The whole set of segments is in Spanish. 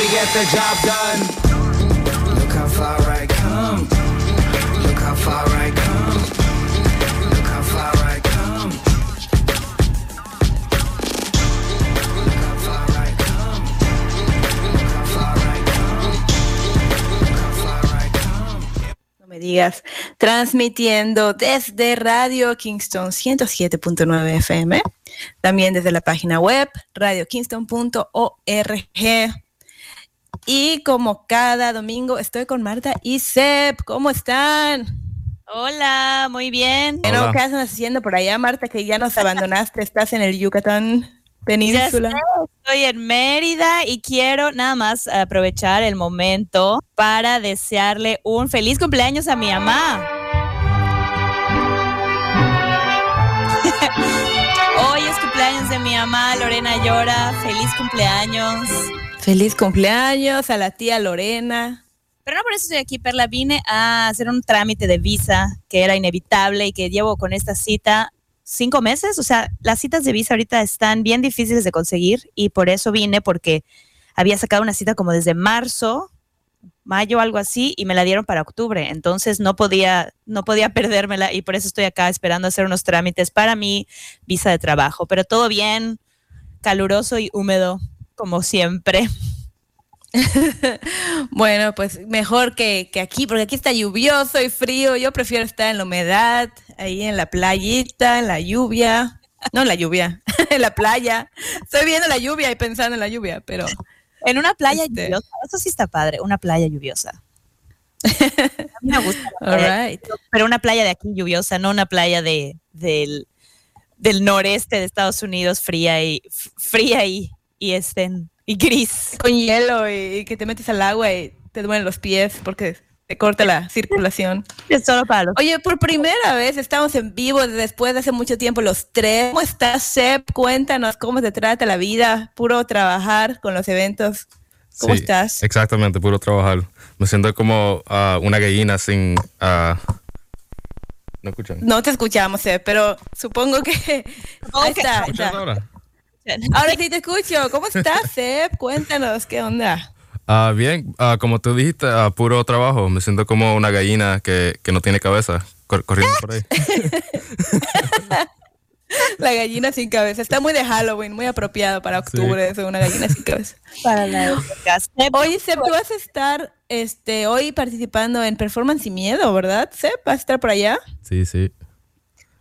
we get the job done. Look how far I come. Look how far I come. Look how far I come. Look how far I come. Look how far I come. Look how far I come. No me digas, transmitiendo desde Radio Kingston 107.9 FM, también desde la página web radiokingston.org. Y como cada domingo estoy con Marta y Seb, ¿cómo están? Hola, muy bien. Bueno. ¿Qué estás haciendo por allá, Marta? Que ya nos abandonaste, estás en el Yucatán Península. Estoy en Mérida y quiero nada más aprovechar el momento para desearle un feliz cumpleaños a mi mamá. Hoy es cumpleaños de mi mamá, Lorena Llora. Feliz cumpleaños. Feliz cumpleaños a la tía Lorena. Pero no por eso estoy aquí, Perla. Vine a hacer un trámite de visa que era inevitable y que llevo con esta cita cinco meses. O sea, las citas de visa ahorita están bien difíciles de conseguir y por eso vine porque había sacado una cita como desde marzo, mayo, algo así, y me la dieron para octubre. Entonces no podía, no podía perdérmela y por eso estoy acá esperando hacer unos trámites para mi visa de trabajo. Pero todo bien, caluroso y húmedo, como siempre. Bueno, pues mejor que, que aquí, porque aquí está lluvioso y frío. Yo prefiero estar en la humedad, ahí en la playita, en la lluvia. No en la lluvia, en la playa. Estoy viendo la lluvia y pensando en la lluvia, pero En una playa Este. lluviosa. Eso sí está padre, una playa lluviosa. A mí me gusta playa, right. pero una playa de aquí lluviosa, no una playa de, del, del noreste de Estados Unidos fría y fría y, y, este, y gris. Con hielo y, y que te metes al agua y te duelen los pies porque te corta la circulación. Es solo para los Oye, por primera vez estamos en vivo después de hace mucho tiempo los tres. ¿Cómo estás, Seb? Cuéntanos cómo te trata la vida, puro trabajar con los eventos. ¿Cómo Sí, estás? Exactamente, puro trabajar. Me siento como ah, una gallina sin... ah, ¿No escuchan? No te escuchamos, Seb, pero supongo que... Ahí está, ahí ¿Escuchas está. ahora? Ahora sí te escucho. ¿Cómo estás, Seb? Cuéntanos, ¿qué onda? Ah, bien, ah, como tú dijiste, ah, puro trabajo. Me siento como una gallina que, que no tiene cabeza, cor- corriendo por ahí. La gallina sin cabeza. Está muy de Halloween, muy apropiado para octubre, eso, una gallina sin cabeza. para la. Oye, Seb, tú vas a estar este, hoy participando en Performance Sin Miedo, ¿verdad, Seb? ¿Vas a estar por allá? Sí, sí.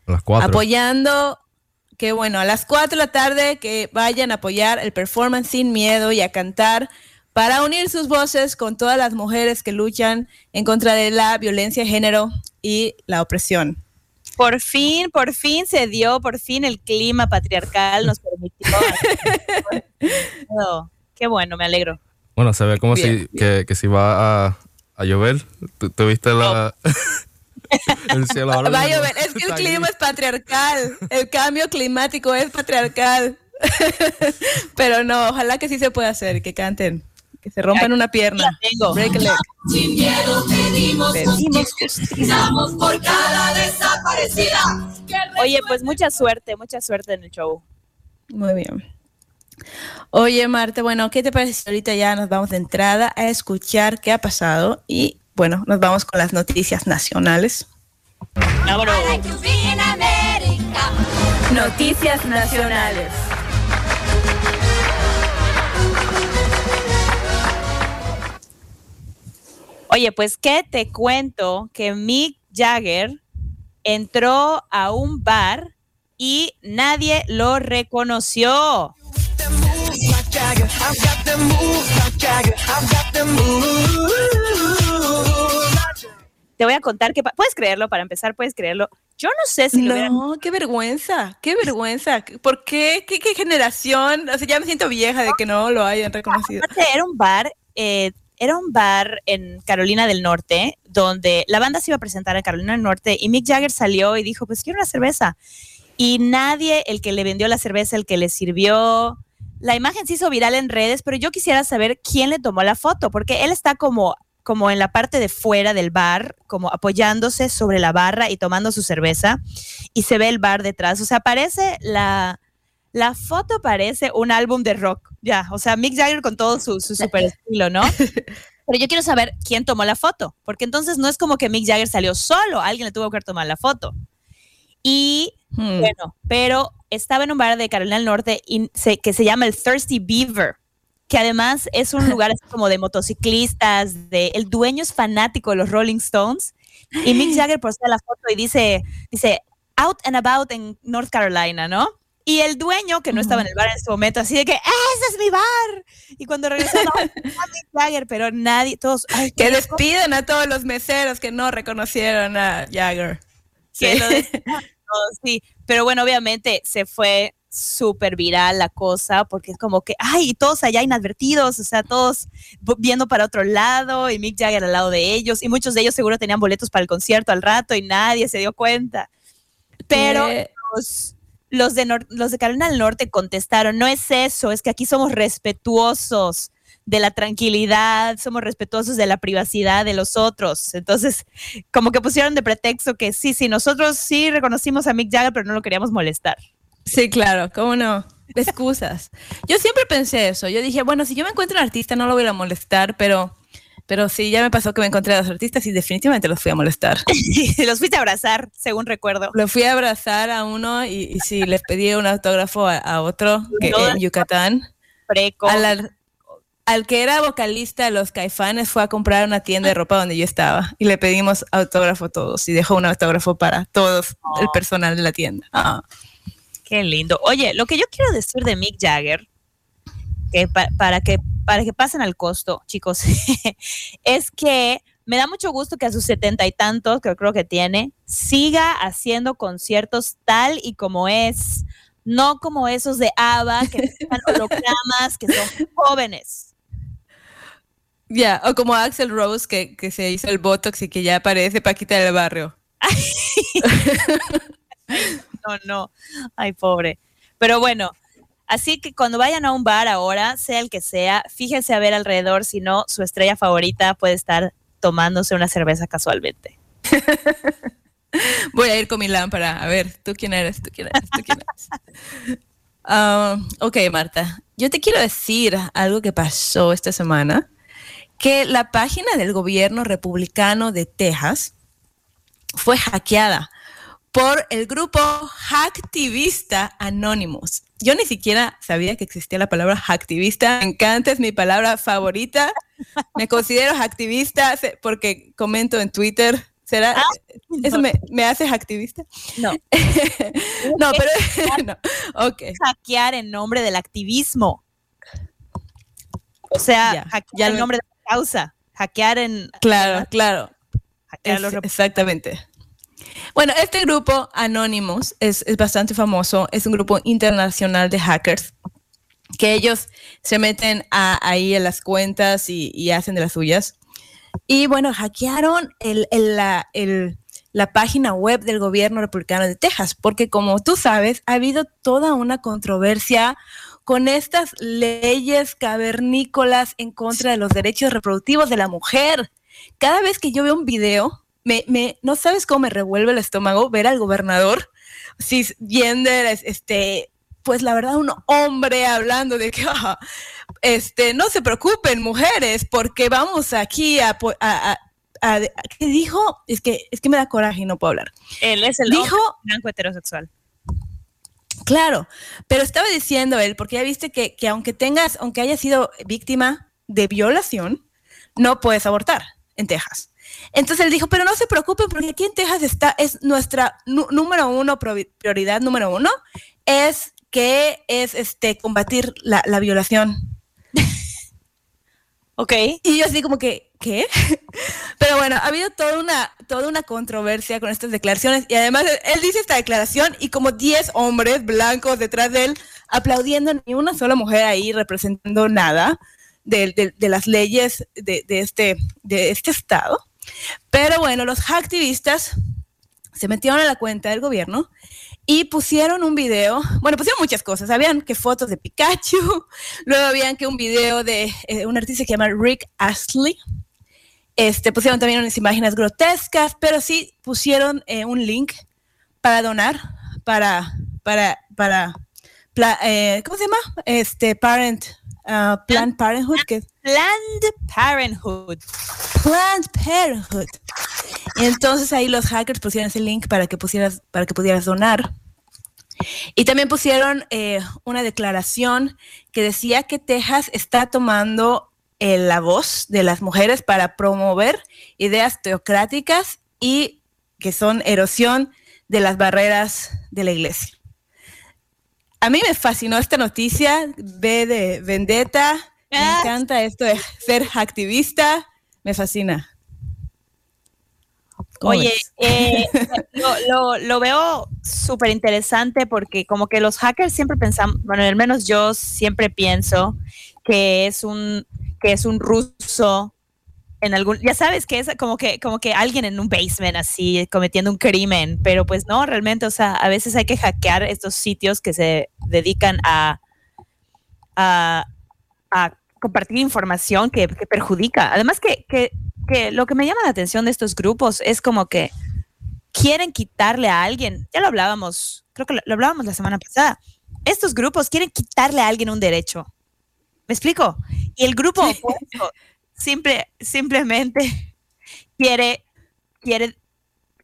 A las cuatro. apoyando, que bueno, a las 4 de la tarde que vayan a apoyar el performance sin miedo y a cantar para unir sus voces con todas las mujeres que luchan en contra de la violencia de género y la opresión. Por fin, por fin se dio, por fin el clima patriarcal nos permitió. Oh, Qué bueno, me alegro. Bueno, se ve como Bien, si, que, que si va a, a llover. ¿Tú, tú viste la, el cielo ahora Va a mismo? llover, es que el clima es patriarcal, el cambio climático es patriarcal. Pero no, ojalá que sí se pueda hacer, que canten, que se rompan una pierna. Tengo. Break a leg. Sin miedo pedimos Pedimos justicia. Por cada desaparecida. Oye, pues mucha suerte, mucha suerte en el show. Muy bien. Oye, Marta, bueno, ¿qué te parece ahorita ya nos vamos de entrada a escuchar qué ha pasado? Y bueno, nos vamos con las noticias nacionales. Like. Noticias nacionales. Oye, pues qué te cuento que Mick Jagger entró a un bar y nadie lo reconoció. Te voy a contar que puedes creerlo para empezar, puedes creerlo. Yo no sé si lo hubieran No, qué vergüenza, qué vergüenza. ¿Por qué? ¿Qué, qué generación? O sea, ya me siento vieja de que no lo hayan reconocido. Era un bar, eh, era un bar en Carolina del Norte, donde la banda se iba a presentar en Carolina del Norte y Mick Jagger salió y dijo, pues quiero una cerveza. Y nadie, el que le vendió la cerveza, el que le sirvió, la imagen se hizo viral en redes, pero yo quisiera saber quién le tomó la foto, porque él está como como en la parte de fuera del bar, como apoyándose sobre la barra y tomando su cerveza, y se ve el bar detrás. O sea, parece la, la foto parece un álbum de rock. ya, o sea, Mick Jagger con todo su, su super estilo, ¿no? Pero yo quiero saber quién tomó la foto, porque entonces no es como que Mick Jagger salió solo, alguien le tuvo que tomar la foto. Y Hmm. bueno, pero estaba en un bar de Carolina del Norte y se- que se llama el Thirsty Beaver, que además es un lugar así como de motociclistas, de, el dueño es fanático de los Rolling Stones y Mick Jagger postea la foto y dice, dice, out and about en North Carolina, ¿no? Y el dueño, que no estaba en el bar en ese momento, así de que, ¡ese es mi bar! Y cuando regresó, no, Mick Jagger, pero nadie, todos, ay, Que qué despiden a todos los meseros que no reconocieron a Jagger. que Sí. lo de- todo, sí. Pero bueno, obviamente se fue súper viral la cosa, porque es como que, ay, y todos allá inadvertidos, o sea, todos viendo para otro lado y Mick Jagger al lado de ellos, y muchos de ellos seguro tenían boletos para el concierto al rato y nadie se dio cuenta. Pero los, los de, Nor- los de Carolina del Norte contestaron, no es eso, es que aquí somos respetuosos de la tranquilidad, somos respetuosos de la privacidad de los otros. Entonces, como que pusieron de pretexto que sí, sí, nosotros sí reconocimos a Mick Jagger, pero no lo queríamos molestar. Sí, claro, ¿cómo no? Excusas. Yo siempre pensé eso. Yo dije, bueno, si yo me encuentro un artista no lo voy a molestar, pero, pero sí, ya me pasó que me encontré a los artistas y definitivamente los fui a molestar. Y los fuiste a abrazar, según recuerdo. Lo fui a abrazar a uno y, y sí, les pedí un autógrafo a, a otro que, No. en Yucatán. Preco. Al, que era vocalista de los Caifanes fue a comprar una tienda de ropa donde yo estaba y le pedimos autógrafo a todos y dejó un autógrafo para todos el Oh. personal de la tienda. Ah. Qué lindo. Oye, lo que yo quiero decir de Mick Jagger, que pa- para, que, para que pasen al costo, chicos, es que me da mucho gusto que a sus setenta y tantos, que creo que tiene, siga haciendo conciertos tal y como es, no como esos de ABBA, que necesitan hologramas, que son jóvenes. Ya, o como Axel Rose que, que se hizo el Botox y que ya parece Paquita del barrio. No, no. Ay, pobre. Pero bueno, así que cuando vayan a un bar ahora, sea el que sea, fíjense a ver alrededor, si no, su estrella favorita puede estar tomándose una cerveza casualmente. Voy a ir con mi lámpara. A ver, ¿tú quién eres? ¿Tú quién eres? ¿Tú quién eres? Ah, ok, Marta. Yo te quiero decir algo que pasó esta semana. Que la página del gobierno republicano de Texas fue hackeada por el grupo Hacktivista Anonymous. Yo ni siquiera sabía que existía la palabra hacktivista. Me encanta, es mi palabra favorita. Me considero hacktivista porque comento en Twitter. ¿Será? Ah, ¿Eso no. me, me hace hacktivista? No. no, pero no. Ok. Hackear en nombre del activismo. O sea, Ya, hackear ya en nombre de la causa. Hackear en. Claro, claro. hackear Es- los exactamente. Bueno, este grupo Anonymous es, es bastante famoso, es un grupo internacional de hackers que ellos se meten ahí en las cuentas y, hacen de las suyas. Y bueno, hackearon la página web del gobierno republicano de Texas, porque como tú sabes, ha habido toda una controversia con estas leyes cavernícolas en contra de los derechos reproductivos de la mujer. Cada vez que yo veo un video, me, me- no sabes cómo me revuelve el estómago ver al gobernador cisgender, es- este, pues la verdad, un hombre hablando de que, este, no se preocupen, mujeres, porque vamos aquí a, a- a- a- a- ¿qué dijo? Es que, es que me da coraje y no puedo hablar. Él es el Dijo, blanco heterosexual. Claro, pero estaba diciendo él, porque ya viste que, que aunque tengas, aunque hayas sido víctima de violación, no puedes abortar en Texas. Entonces él dijo, pero no se preocupen porque aquí en Texas está, es nuestra nu- número uno, prioridad número uno, es que es este combatir la, la violación. Ok. Y yo así como que, ¿qué? Pero bueno, ha habido toda una, toda una controversia con estas declaraciones y además él, él dice esta declaración y como 10 hombres blancos detrás de él aplaudiendo, ni una sola mujer ahí representando nada de, de- de las leyes de, de este, de este estado. Pero bueno, los hacktivistas se metieron a la cuenta del gobierno y pusieron un video, bueno, pusieron muchas cosas, habían que fotos de Pikachu, luego habían que un video de eh, un artista que se llama Rick Astley, este, pusieron también unas imágenes grotescas, pero sí pusieron eh, un link para donar, para, para, para, pla- eh, ¿cómo se llama? Este, Parent ah, Planned Parenthood, que Planned Parenthood. Planned Parenthood. Entonces ahí los hackers pusieron ese link para que pusieras, para que pudieras donar. Y también pusieron eh, una declaración que decía que Texas está tomando eh, la voz de las mujeres para promover ideas teocráticas y que son erosión de las barreras de la iglesia. A mí me fascinó esta noticia, ve de Vendetta, me Ah. encanta esto de ser activista, me fascina. ¿Cómo Oye, eh, lo, lo- lo veo súper interesante porque como que los hackers siempre pensamos, bueno, al menos yo siempre pienso que es un, que es un ruso en algún, ya sabes que es como que, como que alguien en un basement así cometiendo un crimen, pero pues no, realmente, o sea, a veces hay que hackear estos sitios que se dedican a, a, a compartir información que, que perjudica. Además que, que, que lo que me llama la atención de estos grupos es como que quieren quitarle a alguien, ya lo hablábamos, creo que lo, lo hablábamos la semana pasada, estos grupos quieren quitarle a alguien un derecho. ¿Me explico? Y el grupo opuesto simple, simplemente quiere, quiere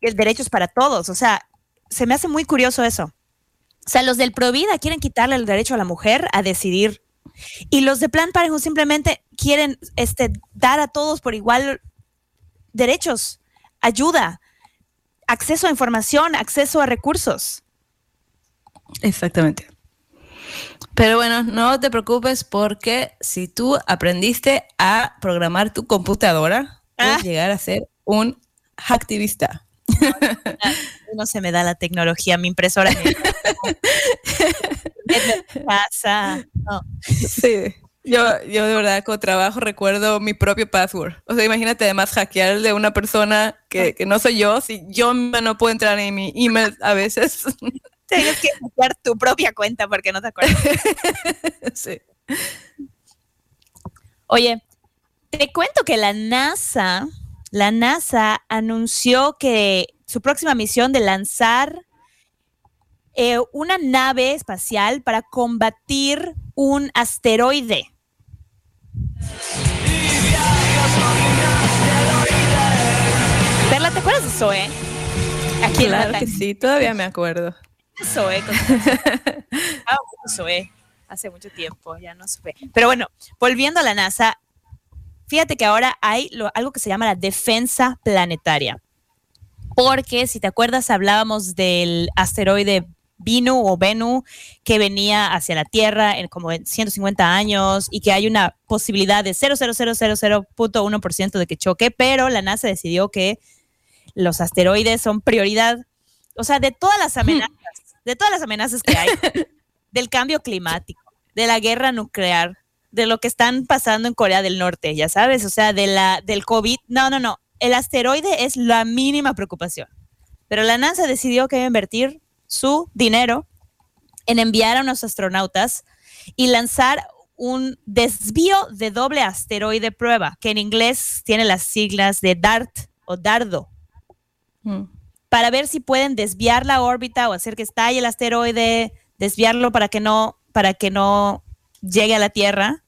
el derechos para todos. O sea, se me hace muy curioso eso. O sea, los del Provida quieren quitarle el derecho a la mujer a decidir. Y los de Plan Parenthood simplemente quieren este, dar a todos por igual derechos, ayuda, acceso a información, acceso a recursos. Exactamente. Pero bueno, no te preocupes porque si tú aprendiste a programar tu computadora, puedes Ah. llegar a ser un hacktivista. No se me da la tecnología, mi impresora. pasa. No. Sí. Yo, yo de verdad con trabajo recuerdo mi propio password. O sea, imagínate además hackear de una persona que, que no soy yo, si yo no puedo entrar en mi email a veces. Tienes que hackear tu propia cuenta porque no te acuerdas. sí. Oye, te cuento que la NASA, la NASA anunció que su próxima misión de lanzar eh, una nave espacial para combatir un asteroide. Perla, ¿te acuerdas de Zoe? Aquí Claro que sí, todavía me acuerdo. Zoe. con- Ah, Zoe. Hace mucho tiempo, ya no supe. Pero bueno, volviendo a la NASA, fíjate que ahora hay lo- algo que se llama la defensa planetaria. Porque si te acuerdas, hablábamos del asteroide Vinu o Venu que venía hacia la Tierra en como en 150 años y que hay una posibilidad de 0,0000.1% de que choque, pero la NASA decidió que los asteroides son prioridad. O sea, de todas las amenazas, de todas las amenazas que hay, del cambio climático, de la guerra nuclear, de lo que están pasando en Corea del Norte, ya sabes, o sea, de la, del COVID. No, no, no. El asteroide es la mínima preocupación. Pero la NASA decidió que iba a invertir su dinero en enviar a unos astronautas y lanzar un desvío de doble asteroide prueba, que en inglés tiene las siglas de DART o DARDO, Mm. para ver si pueden desviar la órbita o hacer que estalle el asteroide, desviarlo para que no, para que no llegue a la Tierra.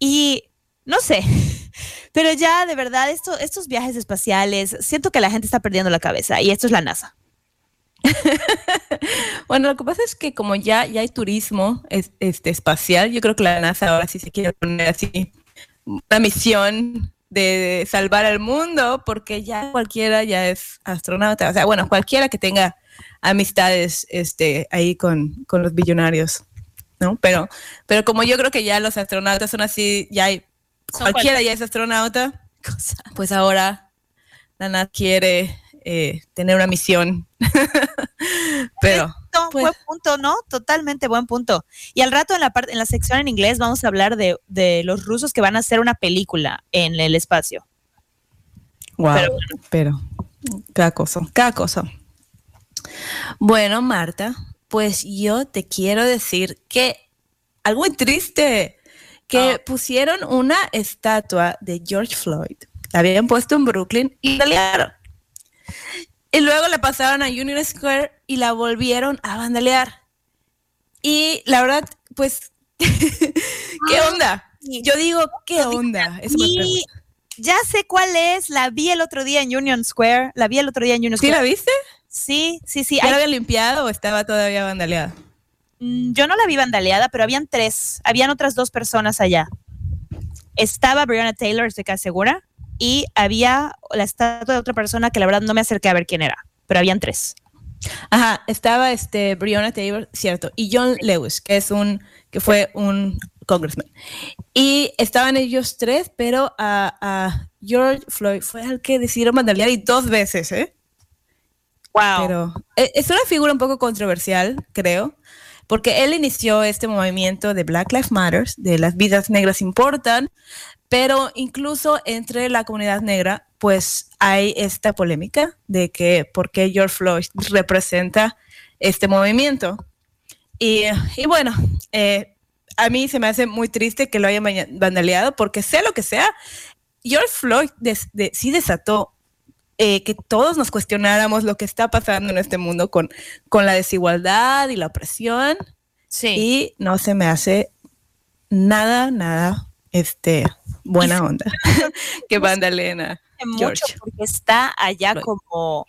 Y no sé, pero ya de verdad, esto, estos viajes espaciales, siento que la gente está perdiendo la cabeza y esto es la NASA. Bueno, lo que pasa es que como ya, ya hay turismo es- este, espacial, yo creo que la NASA ahora sí se quiere poner así una misión de salvar al mundo, porque ya cualquiera ya es astronauta. O sea, bueno, cualquiera que tenga amistades este, ahí con, con los billonarios, ¿no? Pero, pero como yo creo que ya los astronautas son así, ya hay, cualquiera ya es astronauta, pues ahora la NASA quiere eh, tener una misión. pero... No, Pues- buen punto, ¿no? Totalmente buen punto. Y al rato en la parte, en la sección en inglés vamos a hablar de, de los rusos que van a hacer una película en el espacio. Wow, Pero pero, cada cosa, cada cosa. Bueno, Marta, pues yo te quiero decir que algo muy triste, que Ah. pusieron una estatua de George Floyd, la habían puesto en Brooklyn y la liaron. Y luego la pasaron a Union Square y la volvieron a vandalear. Y la verdad, pues ¿Qué onda? Yo digo, ¿qué onda? Eso Y ya sé cuál es, la vi el otro día en Union Square, la vi el otro día en Union ¿Sí la Square. viste? Sí, sí, sí. ¿Ya hay- la había limpiado o estaba todavía vandaleada? Mm, Yo no la vi vandaleada, pero habían tres, habían otras dos personas allá. Estaba Breonna Taylor, estoy casi segura, y había la estatua de otra persona que la verdad no me acerqué a ver quién era, pero habían tres. Ajá, estaba este Breonna Taylor, cierto, y John Lewis, que es un, que fue un congressman. Y estaban ellos tres, pero a, a George Floyd fue el que decidieron mandalear y dos veces, ¿eh? Wow. Pero eh, es una figura un poco controversial, creo, porque él inició este movimiento de Black Lives Matter, de las vidas negras importan, pero incluso entre la comunidad negra, pues hay esta polémica de que por qué George Floyd representa este movimiento. Y, y bueno, eh, a mí se me hace muy triste que lo hayan vandaleado, porque sea lo que sea, George Floyd des- de- sí desató eh, que todos nos cuestionáramos lo que está pasando en este mundo con, con la desigualdad y la opresión. sí. Y no se me hace nada, nada este, buena onda que vandaleen a mucho porque está allá como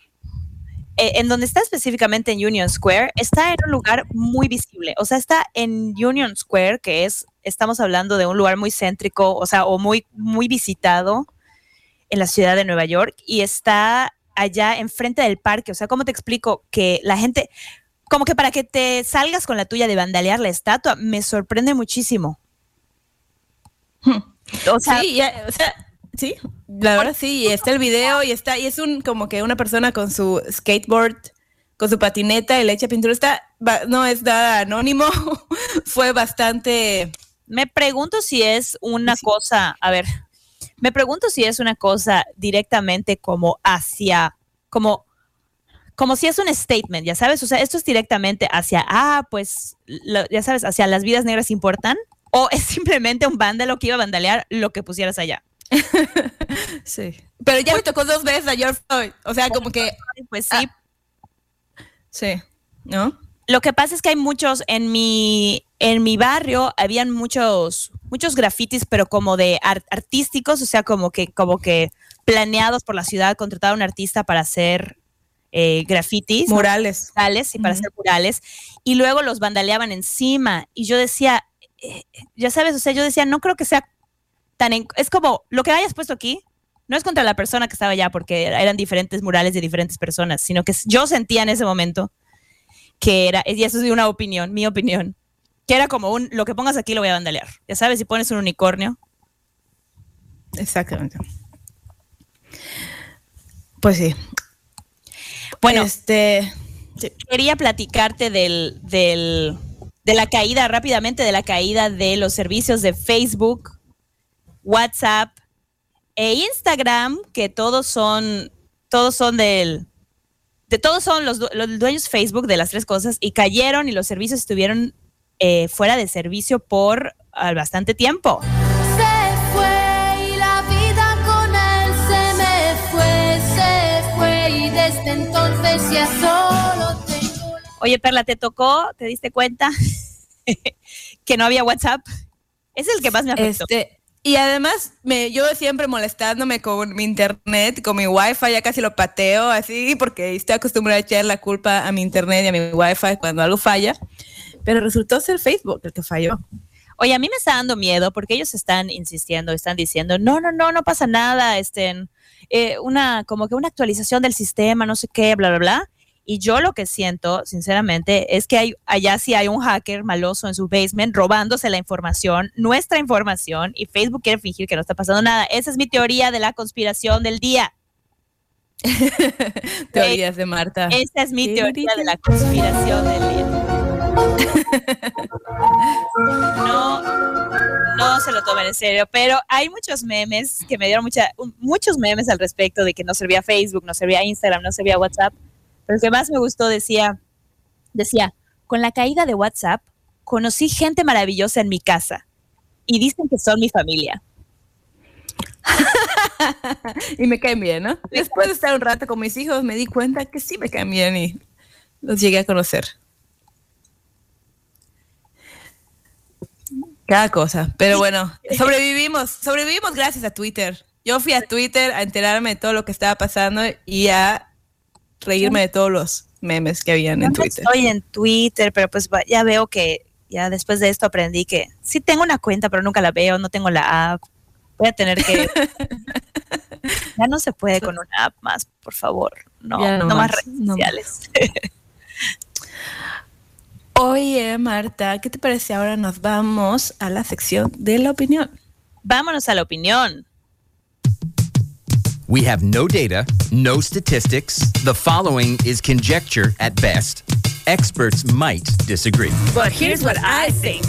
eh, en donde está específicamente en Union Square, está en un lugar muy visible. O sea, está en Union Square, que es, estamos hablando de un lugar muy céntrico, o sea, o muy, muy visitado en la ciudad de Nueva York, y está allá enfrente del parque. O sea, ¿cómo te explico? Que la gente, como que para que te salgas con la tuya de vandalear la estatua, me sorprende muchísimo. O sea, sí, ya, o sea, sí, la verdad sí, y está el video y está, y es un como que una persona con su skateboard, con su patineta y le echa pintura, está, va- no es nada anónimo, fue bastante, Me pregunto si es una Sí. cosa, a ver, me pregunto si es una cosa directamente como hacia, como, como si es un statement, ya sabes, o sea, esto es directamente hacia, ah, pues, lo- ya sabes, hacia las vidas negras importan, o es simplemente un vándalo que iba a vandalear lo que pusieras allá. sí, pero ya le tocó dos veces a George Floyd, o sea, como que, Pues sí, sí, ¿no? Lo que pasa es que hay muchos en mi en mi barrio habían muchos muchos grafitis, pero como de ar- artísticos, o sea, como que como que planeados por la ciudad, contratar a un artista para hacer eh, grafitis, Murales. murales y para hacer murales, y luego los vandaleaban encima. Y yo decía, eh, ya sabes, o sea, yo decía, no creo que sea tan en- es como lo que hayas puesto aquí. No es contra la persona que estaba allá, porque era- eran diferentes murales de diferentes personas, sino que yo sentía en ese momento que era, y eso es una opinión, mi opinión, que era como un, lo que pongas aquí lo voy a vandalear. Ya sabes, si pones un unicornio, Exactamente. Pues sí. Bueno, este, sí. quería platicarte del, del, de la caída, rápidamente, de la caída de los servicios de Facebook, WhatsApp e Instagram, que todos son, todos son del, de todos son los, los dueños Facebook de las tres cosas y cayeron y los servicios estuvieron eh, fuera de servicio por ah, bastante tiempo. Entonces ya la... Oye, Perla, ¿te tocó? ¿Te diste cuenta que no había WhatsApp? Es el que más me afectó. Este, y además, me, yo siempre molestándome con mi internet, con mi wifi, ya casi lo pateo así, porque estoy acostumbrada a echar la culpa a mi internet y a mi wifi cuando algo falla. Pero resultó ser Facebook el que falló. Oye, a mí me está dando miedo porque ellos están insistiendo, están diciendo, no, no, no, no pasa nada, este, eh, una, como que una actualización del sistema, no sé qué, bla, bla, bla. Y yo lo que siento, sinceramente, es que hay, allá sí hay un hacker maloso en su basement robándose la información, nuestra información, y Facebook quiere fingir que no está pasando nada. Esa es mi teoría de la conspiración del día. Teorías de Marta. Esa es mi teoría de la conspiración del día. No, no se lo tomen en serio, pero hay muchos memes que me dieron mucha, muchos memes al respecto de que no servía Facebook, no servía Instagram, no servía WhatsApp. Pero que más me gustó decía, decía, con la caída de WhatsApp, conocí gente maravillosa en mi casa y dicen que son mi familia. Y me caen bien, ¿no? Después de estar un rato con mis hijos, me di cuenta que sí me caen bien y los llegué a conocer. Cada cosa. Pero bueno, sobrevivimos, sobrevivimos gracias a Twitter. Yo fui a Twitter a enterarme de todo lo que estaba pasando y a reírme de todos los memes que habían en Twitter. Estoy en Twitter, pero pues ya veo que ya después de esto aprendí que sí tengo una cuenta, pero nunca la veo, no tengo la app. Voy a tener que... ya no se puede con una app más, por favor. No, no, no más más, redes no sociales. Oye, Marta, ¿qué te parece ahora nos vamos a la sección de la opinión? Vámonos a la opinión. We have no data, no statistics. The following is conjecture at best. Experts might disagree. But here's what I think.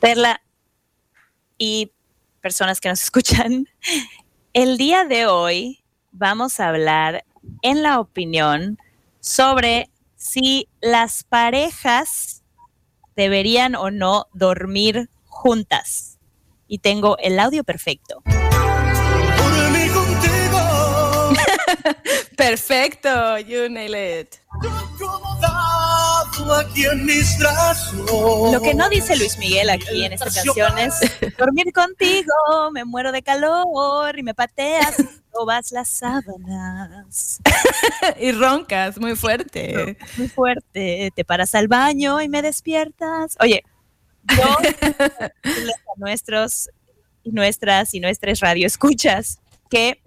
Perla y personas que nos escuchan, el día de hoy vamos a hablar en la opinión sobre si las parejas deberían o no dormir juntas. Y tengo el audio perfecto. Perfecto, you nailed it. Lo que no dice Luis Miguel aquí en esta canción es dormir contigo, me muero de calor y me pateas y robas las sábanas. y roncas muy fuerte. muy fuerte, te paras al baño y me despiertas. Oye, yo a nuestros y nuestras y nuestras radioescuchas que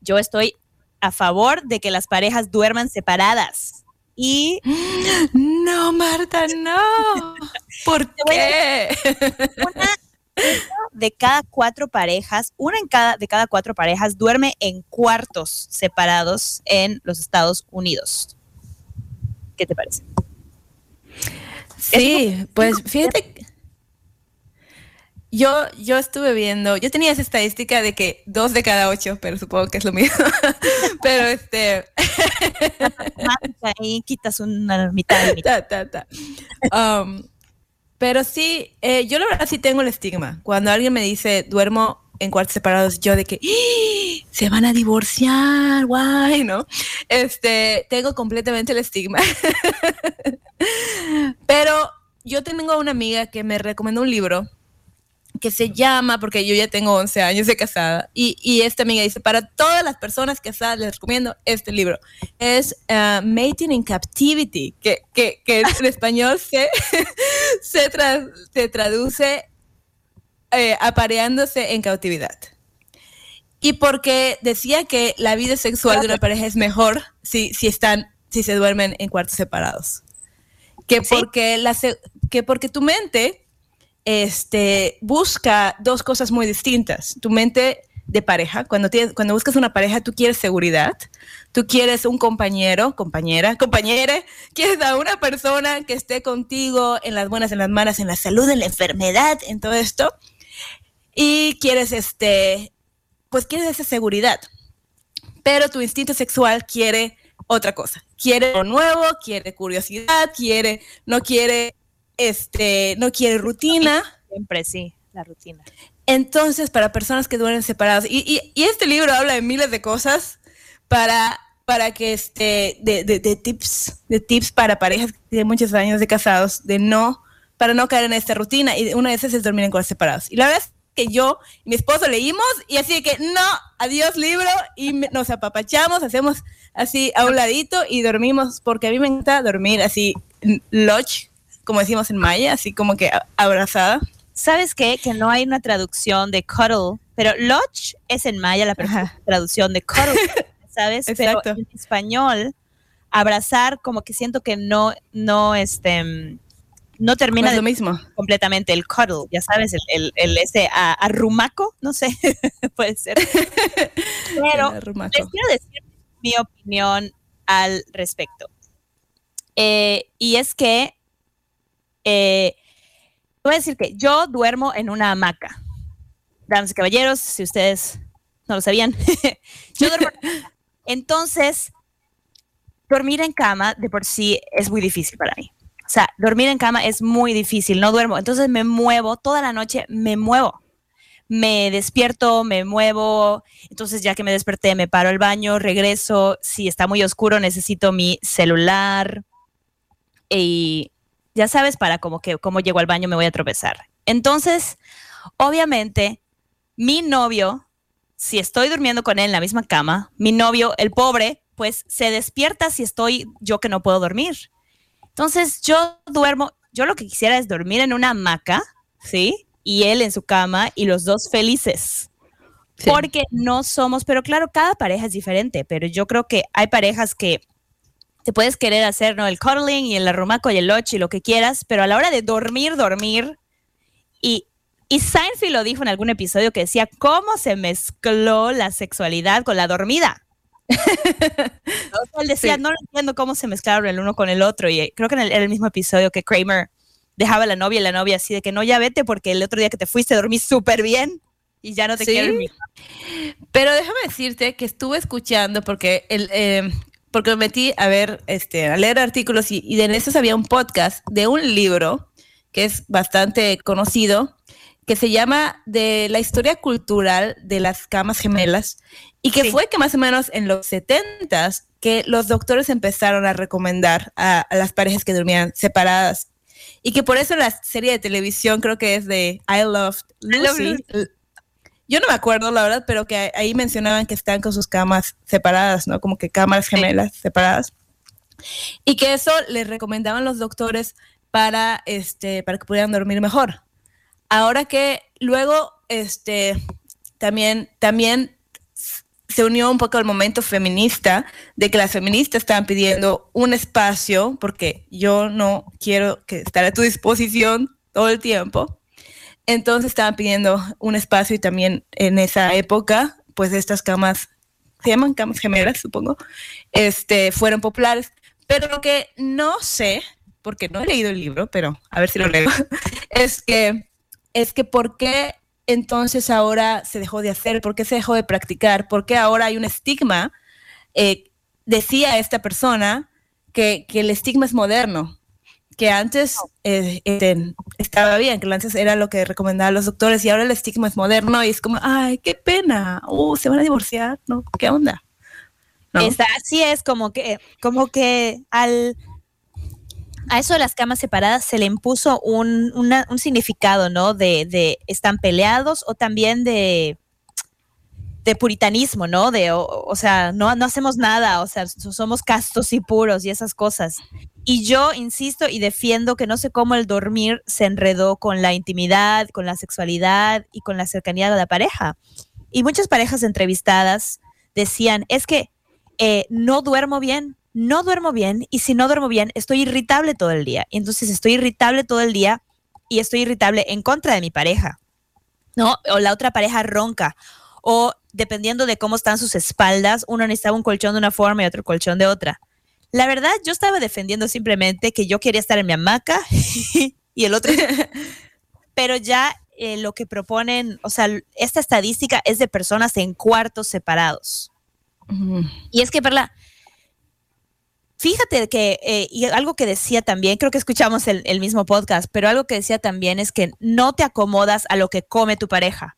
yo estoy a favor de que las parejas duerman separadas. Y No, Marta, no. ¿Por qué? una de cada cuatro parejas, una en cada de cada cuatro parejas duerme en cuartos separados en los Estados Unidos. ¿Qué te parece? Sí, pues fíjate. Yo, yo estuve viendo, yo tenía esa estadística de que dos de cada ocho, pero supongo que es lo mismo. pero este, Ahí quitas una mitad de mitad. ta, ta, ta. Um, pero sí, eh, yo la verdad sí tengo el estigma. Cuando alguien me dice duermo en cuartos separados, yo de que ¡Ah! se van a divorciar, guay, ¿no? Este, tengo completamente el estigma. pero yo tengo una amiga que me recomendó un libro que se llama, porque yo ya tengo 11 años de casada, y, y esta amiga dice, para todas las personas casadas les recomiendo este libro. Es uh, Mating in Captivity, que, que, que en español se, se, tra- se traduce eh, apareándose en cautividad. Y porque decía que la vida sexual de una pareja es mejor si, si están, si se duermen en cuartos separados. Que Sí. porque, la, que porque tu mente este, busca dos cosas muy distintas. Tu mente de pareja, cuando, tienes, cuando buscas una pareja, tú quieres seguridad, tú quieres un compañero, compañera, compañere, quieres a una persona que esté contigo en las buenas, en las malas, en la salud, en la enfermedad, en todo esto, y quieres, este, pues quieres esa seguridad, pero tu instinto sexual quiere otra cosa, quiere lo nuevo, quiere curiosidad, quiere, no quiere, este, no quiere rutina. Siempre sí, la rutina. Entonces, para personas que duermen separados, y, y- y este libro habla de miles de cosas para, para que este, de, de- de tips, de tips para parejas que tienen muchos años de casados, de no, para no caer en esta rutina. Y una de esas es dormir en cuartos separados. Y la verdad es que yo y mi esposo leímos y así de que no, adiós libro, y nos apapachamos, hacemos así a un ladito y dormimos, porque a mí me encanta dormir así, lodge, como decimos en maya, así como que abrazada. ¿Sabes qué? Que no hay una traducción de cuddle, pero lodge es en maya la Ajá. traducción de cuddle, ¿sabes? Exacto. Pero en español, abrazar como que siento que no, no, este, no termina de lo mismo. completamente el cuddle, ya sabes, el, el, el ese a- arrumaco, no sé, puede ser. Pero les quiero decir mi opinión al respecto. Eh, y es que, eh, voy a decir que yo duermo en una hamaca. Damas y caballeros, si ustedes no lo sabían, yo duermo. Entonces, dormir en cama de por sí es muy difícil para mí. O sea, dormir en cama es muy difícil, no duermo. Entonces me muevo, toda la noche me muevo. me despierto, me muevo, entonces ya que me desperté, me paro al baño, regreso, si está muy oscuro necesito mi celular y ya sabes, para como que como llego al baño me voy a tropezar. Entonces, obviamente, mi novio, si estoy durmiendo con él en la misma cama, mi novio, el pobre, pues se despierta si estoy yo que no puedo dormir. Entonces, yo duermo, yo lo que quisiera es dormir en una hamaca, ¿sí? Y él en su cama y los dos felices. Sí. Porque no somos, pero claro, cada pareja es diferente, pero yo creo que hay parejas que te puedes querer hacer, ¿no? El cuddling y el arrumaco y el loch y lo que quieras, pero a la hora de dormir, dormir, y, y Seinfeld lo dijo en algún episodio que decía cómo se mezcló la sexualidad con la dormida. Él decía, Sí. no entiendo cómo se mezclaron el uno con el otro, y creo que en el, era el mismo episodio que Kramer dejaba a la novia y la novia así de que no, ya vete porque el otro día que te fuiste dormí súper bien y ya no te ¿Sí? quiero en Pero déjame decirte que estuve escuchando porque el, eh, porque me metí a ver, este, a leer artículos y, y de había un podcast de un libro que es bastante conocido que se llama de la historia cultural de las camas gemelas y que Sí. fue que más o menos en los 70s que los doctores empezaron a recomendar a, a las parejas que dormían separadas y que por eso la serie de televisión creo que es de I Love Love Lucy. Yo no me acuerdo, la verdad, pero que ahí mencionaban que están con sus camas separadas, ¿no? Como que cámaras Sí. gemelas separadas. Y que eso les recomendaban los doctores para, este, para que pudieran dormir mejor. Ahora que luego, este, también, también se unió un poco el momento feminista de que las feministas estaban pidiendo un espacio, porque yo no quiero que estar a tu disposición todo el tiempo. Entonces estaban pidiendo un espacio y también en esa época, pues estas camas, se llaman camas gemelas, supongo, este, fueron populares. Pero lo que no sé, porque no he leído el libro, pero a ver si lo leo, es que, es que por qué entonces ahora se dejó de hacer, por qué se dejó de practicar, por qué ahora hay un estigma. Eh, decía esta persona que, que el estigma es moderno, que antes eh, este, estaba bien, que antes era lo que recomendaban los doctores y ahora el estigma es moderno y es como, ay, qué pena, uh, se van a divorciar, ¿no? ¿Qué onda? Así es como que, como que al a eso de las camas separadas se le impuso un, una- un significado, ¿no? De, de están peleados o también de, de puritanismo, ¿no? De, o, sea, no, no hacemos nada, o sea, so- somos castos y puros y esas cosas. Y yo insisto y defiendo que no sé cómo el dormir se enredó con la intimidad, con la sexualidad y con la cercanía de la pareja. Y muchas parejas entrevistadas decían, es que eh, no duermo bien, no duermo bien y si no duermo bien estoy irritable todo el día. Y entonces estoy irritable todo el día y estoy irritable en contra de mi pareja, ¿no? O la otra pareja ronca o dependiendo de cómo están sus espaldas, uno necesitaba un colchón de una forma y otro colchón de otra. La verdad, yo estaba defendiendo simplemente que yo quería estar en mi hamaca y el otro... Pero ya eh, lo que proponen, o sea, esta estadística es de personas en cuartos separados. Y es que, Perla, fíjate que, eh, y algo que decía también, creo que escuchamos el, el mismo podcast, pero algo que decía también es que no te acomodas a lo que come tu pareja.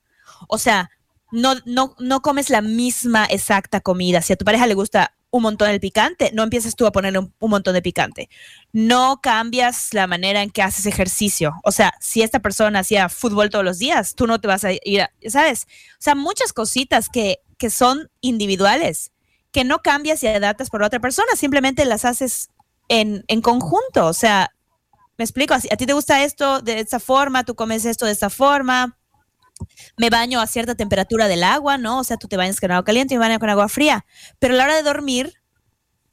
O sea, no, no, no comes la misma exacta comida. Si a tu pareja le gusta un montón el picante, no empiezas tú a ponerle un, un montón de picante. No cambias la manera en que haces ejercicio. O sea, si esta persona hacía fútbol todos los días, tú no te vas a ir, a- ¿sabes? O sea, muchas cositas que, que son individuales, que no cambias y adaptas por otra persona, simplemente las haces en, en conjunto. O sea, me explico, a, ti te gusta esto de esta forma, tú comes esto de esta forma. Me baño a cierta temperatura del agua, ¿no? O sea, tú te bañas con agua caliente y me baño con agua fría. Pero a la hora de dormir,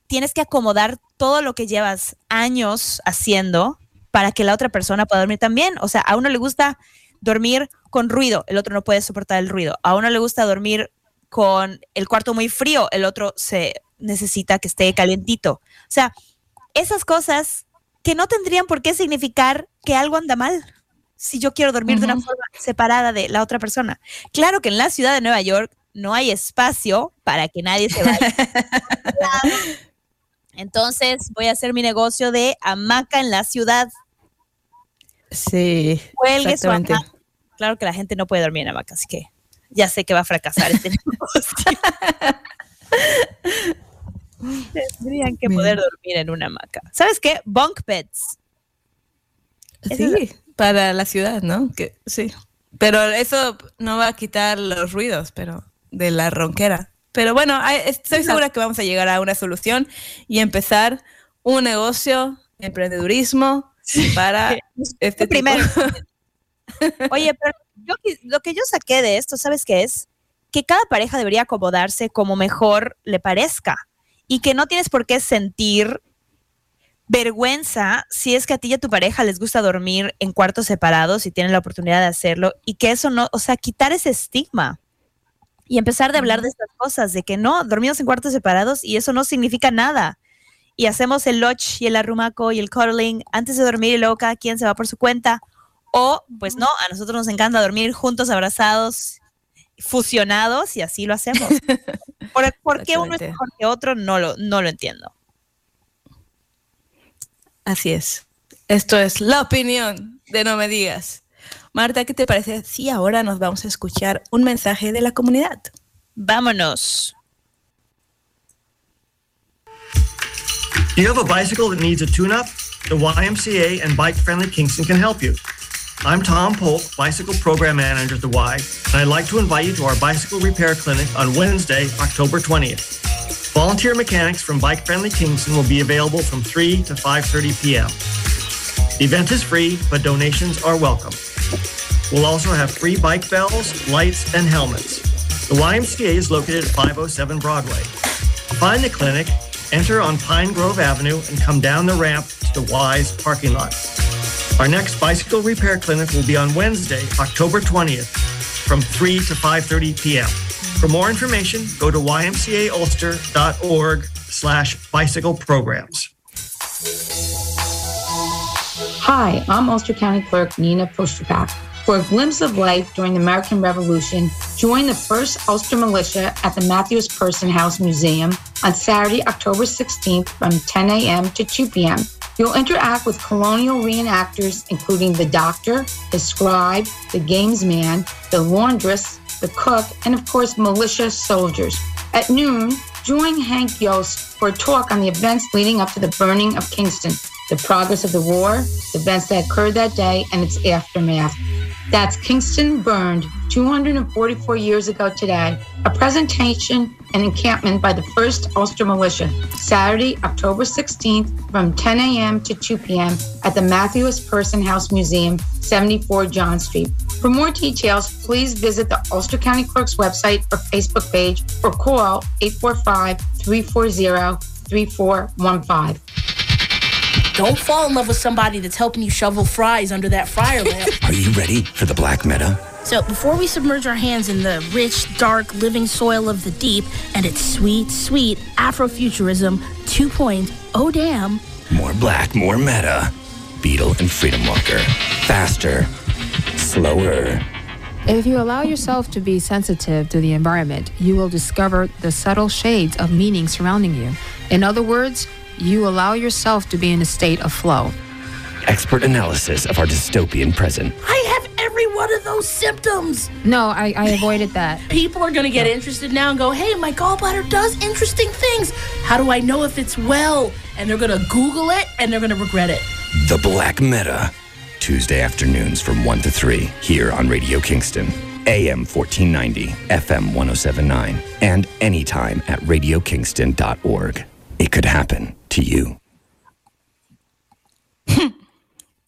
tienes que acomodar todo lo que llevas años haciendo para que la otra persona pueda dormir también. O sea, a uno le gusta dormir con ruido, el otro no puede soportar el ruido. A uno le gusta dormir con el cuarto muy frío, el otro se necesita que esté calientito. O sea, esas cosas que no tendrían por qué significar que algo anda mal si yo quiero dormir de una forma separada de la otra persona. Claro que en la ciudad de Nueva York no hay espacio para que nadie se vaya. Entonces voy a hacer mi negocio de hamaca en la ciudad. Sí, Cuelgue su hamaca. claro que la gente no puede dormir en hamaca, así que ya sé que va a fracasar este negocio. Tendrían que Bien. poder dormir en una hamaca. ¿Sabes qué? Bunk beds. Sí, para la ciudad, ¿no? Que, sí. Pero eso no va a quitar los ruidos, pero de la ronquera. Pero bueno, estoy segura que vamos a llegar a una solución y empezar un negocio, emprendedurismo para este primero. Oye, pero yo lo que yo saqué de esto, ¿sabes qué es? Que cada pareja debería acomodarse como mejor le parezca y que no tienes por qué sentir vergüenza si es que a ti y a tu pareja les gusta dormir en cuartos separados y tienen la oportunidad de hacerlo y que eso no, o sea, quitar ese estigma y empezar de hablar de estas cosas, de que no, dormimos en cuartos separados y eso no significa nada. Y hacemos el lodge y el arrumaco y el cuddling antes de dormir y luego cada quien se va por su cuenta. O, pues no, a nosotros nos encanta dormir juntos, abrazados, fusionados y así lo hacemos. ¿Por, por qué uno es mejor que otro? No lo, no lo entiendo. Así es. Esto es la opinión de No Me Digas. Marta, ¿qué te parece si ahora nos vamos a escuchar un mensaje de la comunidad? Vámonos. Do you have a bicycle that needs a tune-up? The YMCA and Bike Friendly Kingston can help you. I'm Tom Polk, Bicycle Program Manager at the Y, and I'd like to invite you to our bicycle repair clinic on Wednesday, October 20th. Volunteer mechanics from Bike Friendly Kingston will be available from 3 to 5:30 p.m. The event is free, but donations are welcome. We'll also have free bike bells, lights, and helmets. The YMCA is located at 507 Broadway. To find the clinic, enter on Pine Grove Avenue and come down the ramp to the Wise parking lot. Our next bicycle repair clinic will be on Wednesday, October 20th from 3 to 5:30 p.m. For more information, go to ymcaulster.org slash bicycle programs. Hi, I'm Ulster County Clerk Nina Posterpak. For a glimpse of life during the American Revolution, join the 1st Ulster Militia at the Matthews Person House Museum on Saturday, October 16th from 10 a.m. to 2 p.m. You'll interact with colonial reenactors, including the doctor, the scribe, the gamesman, the laundress, the cook, and of course, militia soldiers. At noon, join Hank Yost for a talk on the events leading up to the burning of Kingston, the progress of the war, the events that occurred that day, and its aftermath. That's Kingston Burned 244 years ago today. A presentation and encampment by the 1st Ulster Militia, Saturday, October 16th from 10 a.m. to 2 p.m. at the Matthews Person House Museum, 74 John Street. For more details, please visit the Ulster County Clerk's website or Facebook page or call 845 340 3415. Don't fall in love with somebody that's helping you shovel fries under that fryer lamp. Are you ready for the black meta? so before we submerge our hands in the rich, dark, living soil of the deep and its sweet, sweet Afrofuturism 2.0 oh damn, More black, more meta. Beetle and Freedom Walker. Faster. Slower. If you allow yourself to be sensitive to the environment, you will discover the subtle shades of meaning surrounding you. In other words, you allow yourself to be in a state of flow. Expert analysis of our dystopian present. I have every one of those symptoms. No, I, I avoided that. People are going to get interested now and go, hey, my gallbladder does interesting things. How do I know if it's well? And they're going to Google it and they're going to regret it. The Black Meta. Tuesday afternoons from 1 to 3 here on Radio Kingston. AM 1490, FM 1079, and anytime at radiokingston.org. It could happen to you.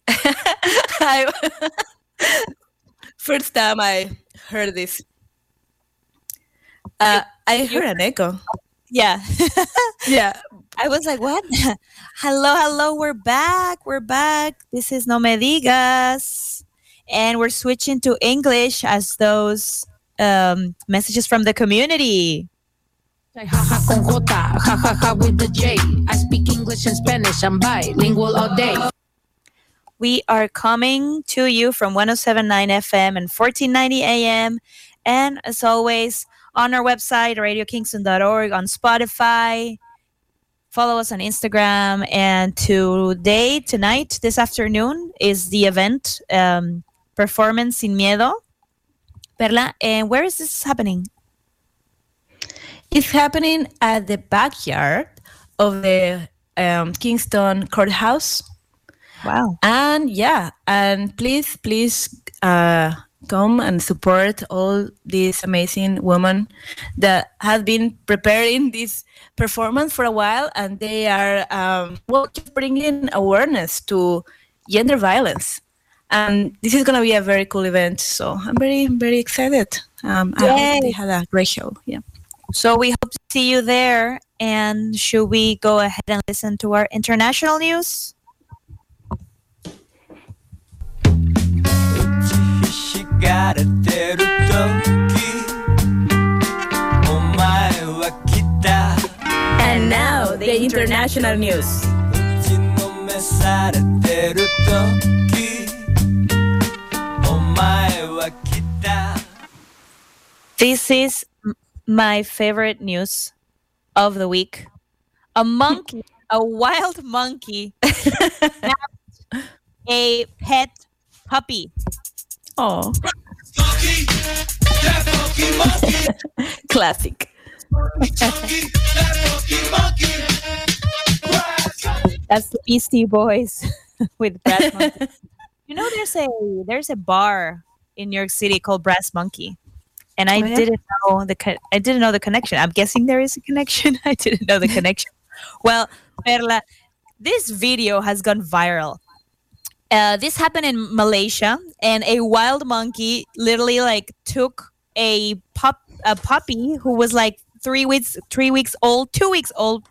I, first time I heard this, uh, I heard an echo. Yeah. Yeah, I was like, what? hello, hello, we're back. We're back. This is No Me Digas. And we're switching to English as those um, messages from the community. Jaja con J, ja ja ja with the J. I speak English and Spanish, I'm bilingual all day. We are coming to you from 1079 FM and 1490 AM. And as always, on our website, radiokingston.org, on Spotify. Follow us on Instagram. And today, tonight, this afternoon, is the event um, Performance in Miedo Perla, and where is this happening? It's happening at the backyard of the um, Kingston courthouse. Wow. And yeah, and please, please uh, come and support all these amazing women that have been preparing this performance for a while, and they are um, well, just bringing awareness to gender violence. And this is going to be a very cool event, so I'm very, very excited. Um, I hope Yay. they had a great show. Yeah. So we hope to see you there. And should we go ahead and listen to our international news? the international news. This is my favorite news of the week. A monkey, a wild monkey, a pet puppy. Oh. Classic. That's the Beastie Boys with Brass Monkey. You know, there's a there's a bar in New York City called Brass Monkey, and I Oh, yeah? didn't know the co- I didn't know the connection. I'm guessing there is a connection. I didn't know the connection. Well, Perla, this video has gone viral. Uh, this happened in Malaysia, and a wild monkey literally like took a pup a puppy who was like three weeks three weeks old, two weeks old,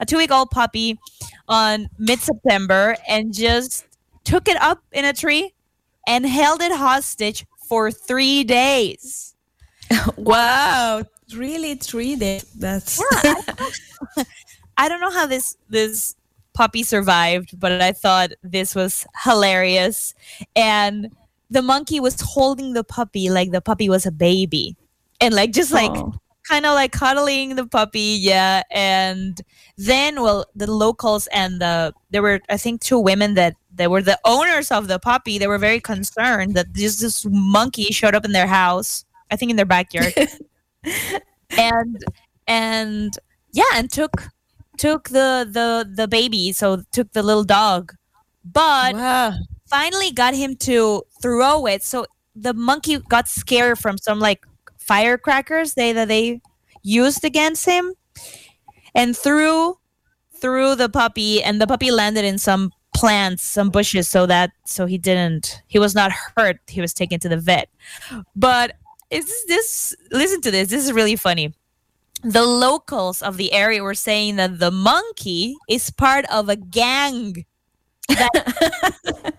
a two week old puppy on mid September, and just took it up in a tree and held it hostage for three days. Wow, really three days. That's I don't know how this this puppy survived, but I thought this was hilarious. And the monkey was holding the puppy like the puppy was a baby. And like just like Oh. Kind of like cuddling the puppy, yeah. And then well the locals and the there were I think two women that they were the owners of the puppy, they were very concerned that this this monkey showed up in their house, I think in their backyard. and and yeah and took took the the the baby so took the little dog but wow. finally got him to throw it so the monkey got scared from some like firecrackers they that they used against him. And threw threw the puppy and the puppy landed in some plants some bushes so that so he didn't he was not hurt he was taken to the vet. But is this, this listen to this this is really funny. The locals of the area were saying that the monkey is part of a gang that,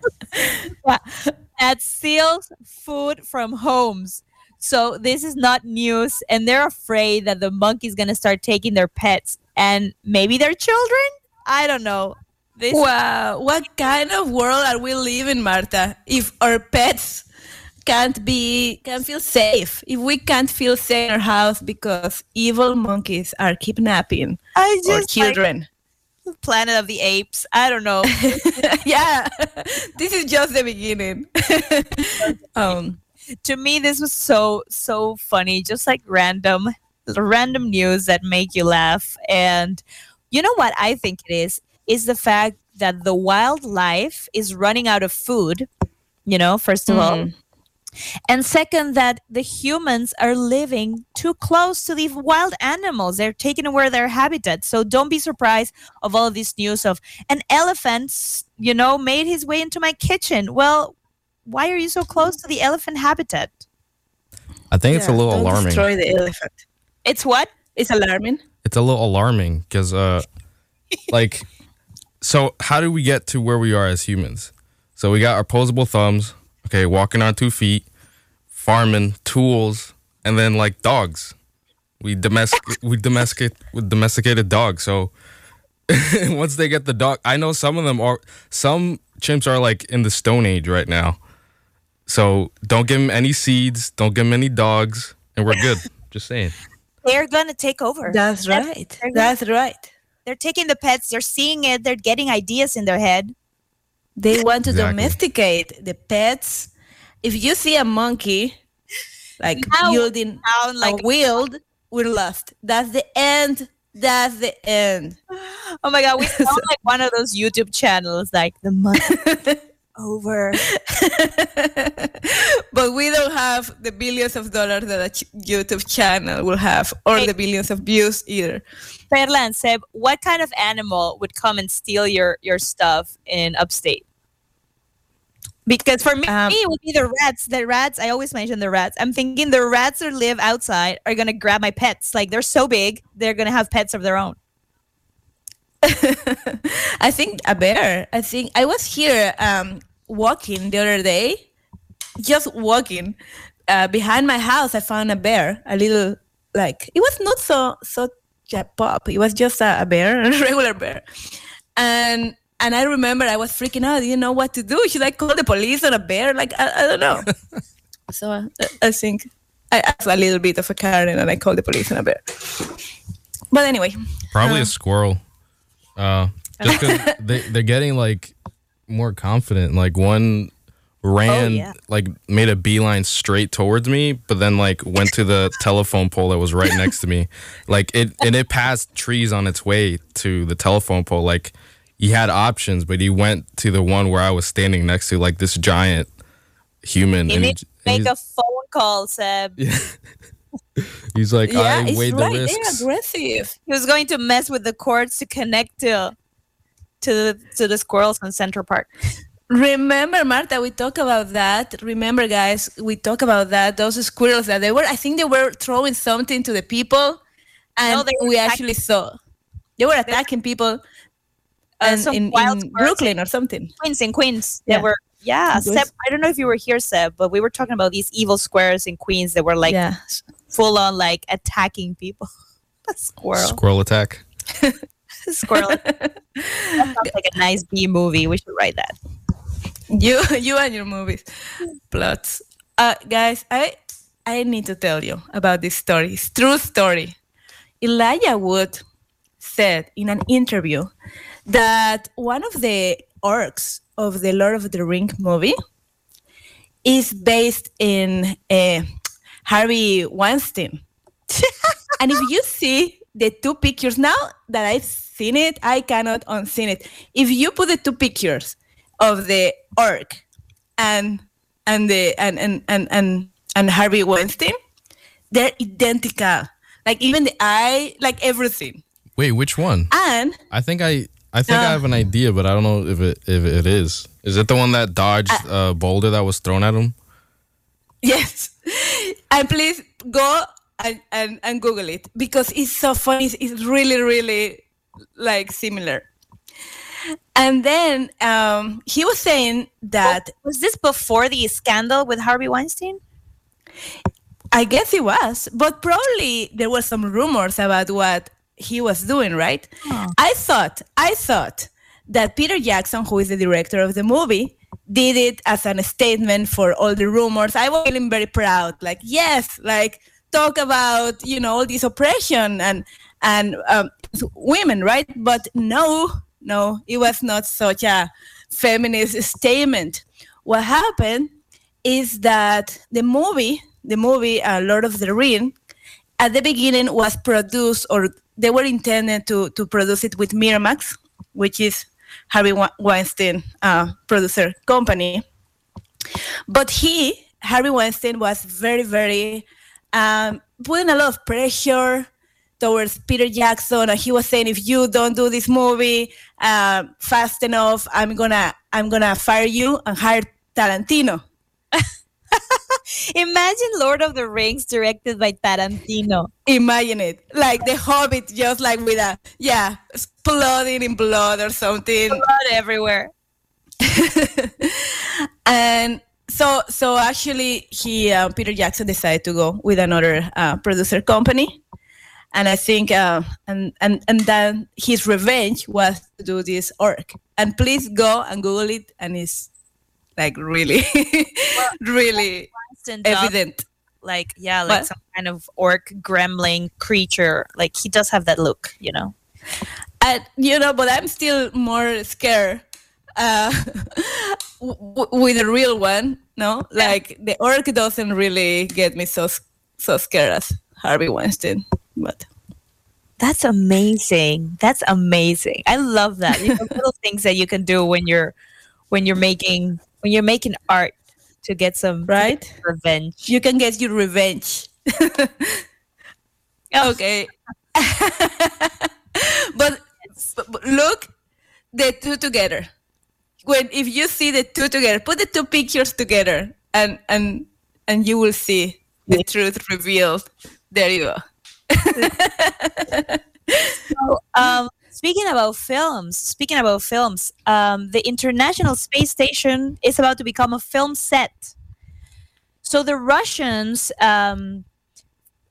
that steals food from homes. So this is not news, and they're afraid that the monkey's gonna start taking their pets and maybe their children. I don't know. This Wow, what kind of world are we living, Marta? If our pets can't be can feel safe, if we can't feel safe in our house because evil monkeys are kidnapping I our just like children. Planet of the Apes. I don't know. yeah, this is just the beginning. um, to me this was so so funny. Just like random random news that make you laugh. And you know what i think it is? Is the fact that the wildlife is running out of food you know first of all. Mhm. and second that the humans are living too close to the wild animals. They're taking away their habitat. So don't be surprised of all of this news of an elephant you know made his way into my kitchen. Well why are you so close to the elephant habitat I think it's a yeah, little don't alarming. Destroy the elephant. it's what It's alarming. It's a little alarming because, uh, like, so how do we get to where we are as humans? So we got our opposable thumbs, okay, walking on two feet, farming, tools, and then like dogs. We domestic we domesticate with domesticated dogs. So once they get the dog, I know some of them are some chimps are like in the stone age right now. So don't give them any seeds, don't give them any dogs, and we're good. Just saying. they're gonna take over That's That's- right. they're That's right. they're taking the pets they're seeing it they're getting ideas in their head They want to Exactly. domesticate the pets. If you see a monkey, like Now yielding sound like- a wield, we're lost. That's the end. That's the end. Oh my god, we sound like one of those YouTube channels, like the month over. but we don't have the billions of dollars that a YouTube channel will have, or Hey. the billions of views either. Perla and Seb, what kind of animal would come and steal your your stuff in upstate? Because for me, Um, it would be the rats. The rats, I always mention the rats. I'm thinking the rats that live outside are gonna grab my pets. Like they're so big, they're gonna have pets of their own. I think a bear. I think I was here um, walking the other day, just walking uh, behind my house. I found a bear, a little like it was not so so ja- pop. It was just a, a bear, a regular bear, and and I remember I was freaking out. I didn't know what to do. Should I call the police on a bear? Like I, I don't know. so uh, I think I asked a little bit of a Karen and I called the police on a bear. But anyway, Probably Uh, a squirrel. Uh, just 'cause they they're getting like more confident. Like one ran, oh, yeah. like made a beeline straight towards me, but then like went to the telephone pole that was right next to me. Like it and it passed trees on its way to the telephone pole. Like he had options, but he went to the one where I was standing next to, like this giant human. You and and make a phone call, Seb. he's like, yeah, I right. the They're risks. aggressive. He was going to mess with the cords to connect to to the to the squirrels in Central Park. Remember, Marta, we talk about that. Remember, guys, we talk about that. Those squirrels that they were, I think they were throwing something to the people, and No, they we attacking- actually saw they were attacking people Uh, and in, in Brooklyn or something. Queens in Queens. Yeah. They were yeah. Seb, I don't know if you were here, Seb, but we were talking about these evil squares in Queens that were like yeah, full on like attacking people. A squirrel. Squirrel attack. squirrel. that sounds like a nice B movie. We should write that. you you and your movies plots. Uh, guys, I I need to tell you about this story. It's true story. Elijah Wood said in an interview that one of the orcs of the Lord of the Ring movie is based in uh, Harvey Weinstein. and if you see the two pictures now that I've seen it, I cannot unseen it. If you put the two pictures of the orc and and the and and and and, and Harvey Weinstein, they're identical. Like even the eye, like everything. Wait, which one? And I think I I think I Uh. have an idea, but I don't know if it if it is. Is it the one that dodged a boulder that was thrown at him? Yes. And please go and, and, and Google it because it's so funny. It's, it's really, really like similar. And then um, he was saying that Was this before the scandal with Harvey Weinstein? I guess it was, but probably there were some rumors about what he was doing, right? I thought, I thought that Peter Jackson, who is the director of the movie, did it as a statement for all the rumors. I was feeling very proud, like yes, like talk about you know all this oppression and and um, women, right? But no, no, it was not such a feminist statement. What happened is that the movie, the movie uh, Lord of the Ring, at the beginning was produced, or they were intended to to produce it with Miramax, which is Harvey Weinstein uh, producer company. But he, Harvey Weinstein, was very, very um, putting a lot of pressure towards Peter Jackson. And he was saying, if you don't do this movie uh, fast enough, I'm gonna, I'm gonna fire you and hire Tarantino. Imagine Lord of the Rings directed by Tarantino. Imagine it, like the Hobbit, just like with a yeah, exploding in blood or something. Blood everywhere. and so so actually he uh, peter jackson decided to go with another uh, producer company and i think uh, and and and then his revenge was to do this orc and please go and google it and it's like really really evident like yeah, like What? some kind of orc gremlin creature. Like he does have that look, you know. and you know but i'm still more scared uh, w- with a real one No, like the orc doesn't really get me so so scared as Harvey Weinstein. But That's amazing. That's amazing. I love that. You know, little things that you can do when you're when you're making when you're making art to get some right, revenge. you can get your revenge. okay, but, but look the two together. When if you see the two together, put the two pictures together, and and and you will see the truth revealed. There you go. So, um, speaking about films, speaking about films, um, the International Space Station is about to become a film set. So the Russians, um,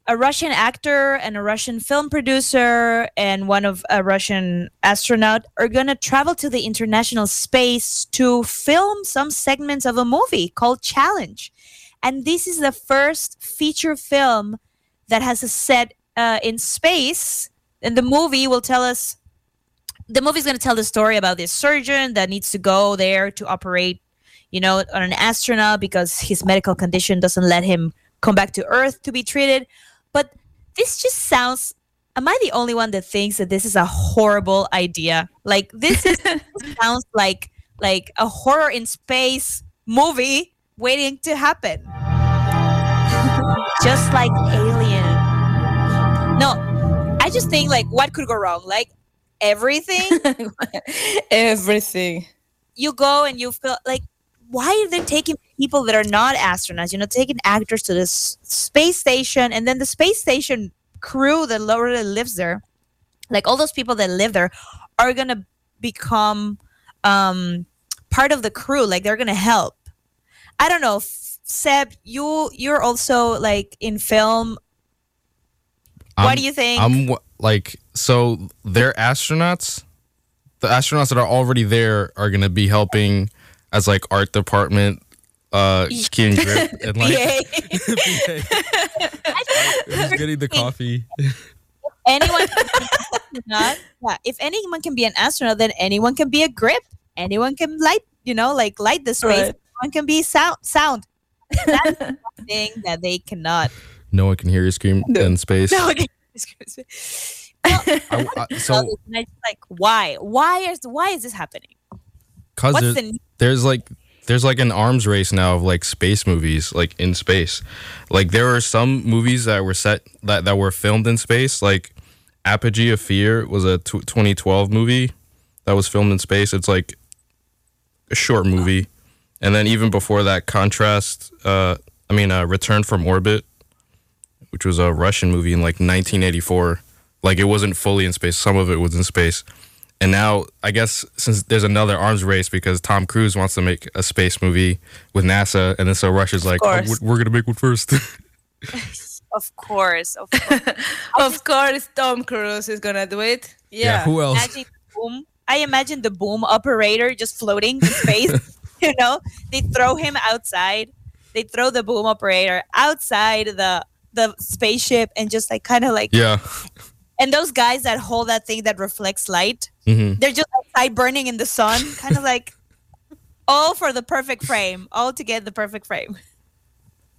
a Russian actor and a Russian film producer and one of a Russian astronaut are gonna travel to the international space to film some segments of a movie called Challenge, and this is the first feature film that has a set uh, in space and the movie will tell us the movie's going to tell the story about this surgeon that needs to go there to operate you know on an astronaut because his medical condition doesn't let him come back to earth to be treated. But this just sounds am i the only one that thinks that this is a horrible idea? Like this, is, this sounds like like a horror in space movie waiting to happen. Just like alien no I just think like what could go wrong? Like everything. Everything. You go and you feel like why are they taking people that are not astronauts? You know, taking actors to this space station, and then the space station crew that literally lives there, like all those people that live there, are gonna become um, part of the crew. Like they're gonna help. I don't know, Seb. You you're also like in film. What I'm- do you think? I'm like, so they're astronauts. The astronauts that are already there are gonna be helping as like art department, uh, key and grip, and like who's getting the coffee. anyone can be an. Yeah, if anyone can be an astronaut, then anyone can be a grip. Anyone can light, you know, like light the space. Right. Anyone can be sound. Sound. That's one thing that they cannot. No one can hear you scream in space. No, okay. I- I- so I just like why? Why is why is this happening? Cause there's, the there's like there's like an arms race now of like space movies like in space. Like there are some movies that were set that, that were filmed in space. Like Apogee of Fear was a 2012 movie that was filmed in space. It's like a short movie. And then even before that, Contrast, uh, I mean, uh, Return from Orbit, which was a Russian movie in like 1984. Like it wasn't fully in space. Some of it was in space. And now, I guess since there's another arms race because Tom Cruise wants to make a space movie with NASA, and then so Russia's like, oh, we're, we're gonna make one first. Of course, of course. Of course, Tom Cruise is gonna do it. Yeah. who else? imagine boom. I imagine the boom operator just floating in space. you know, they throw him outside. They throw the boom operator outside the the spaceship and just like kind of like yeah. and those guys that hold that thing that reflects light, hmm they're just outside burning in the sun, kind of like all for the perfect frame, all to get the perfect frame.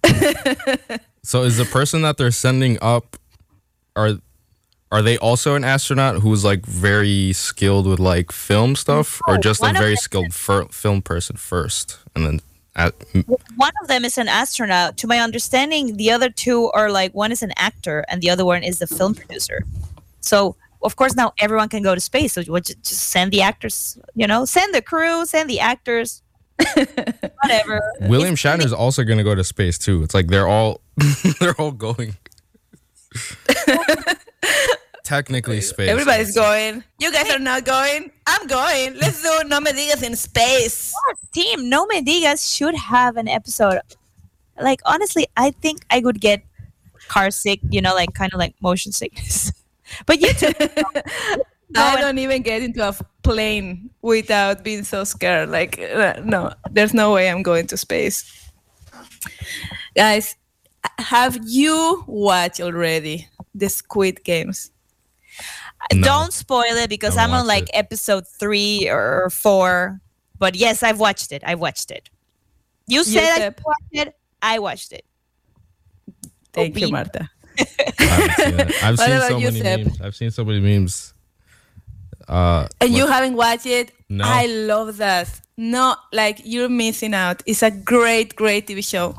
So is the person that they're sending up are are they also an astronaut who's like very skilled with like film stuff, or just a very skilled fir- film person first, and then at, One of them is an astronaut. To my understanding, the other two are like one is an actor and the other one is the film producer. So of course now everyone can go to space. So we'll just send the actors, you know, send the crew, send the actors, whatever. William Shatner is also gonna go to space too. It's like they're all they're all going. Technically space. Everybody's going. You guys are not going. I'm going. Let's do No Me Digas in space. Team No Me Digas should have an episode. Like honestly, I think I would get car sick, you know, like kind of like motion sickness. but you too. I don't even get into a plane without being so scared. Like, uh, no, there's no way I'm going to space. Guys, have you watched already the Squid Games? No. Don't spoil it because I'm on watched like episode three or four. But yes, I've watched it. I watched it. You said I watched it. I watched it. Thank you, Obedient. Marta. I haven't seen. I've seen so you, many Seb? memes. I've seen so many memes. Uh, And you haven't watched it? No. I love that. No, like you're missing out. It's a great, great TV show.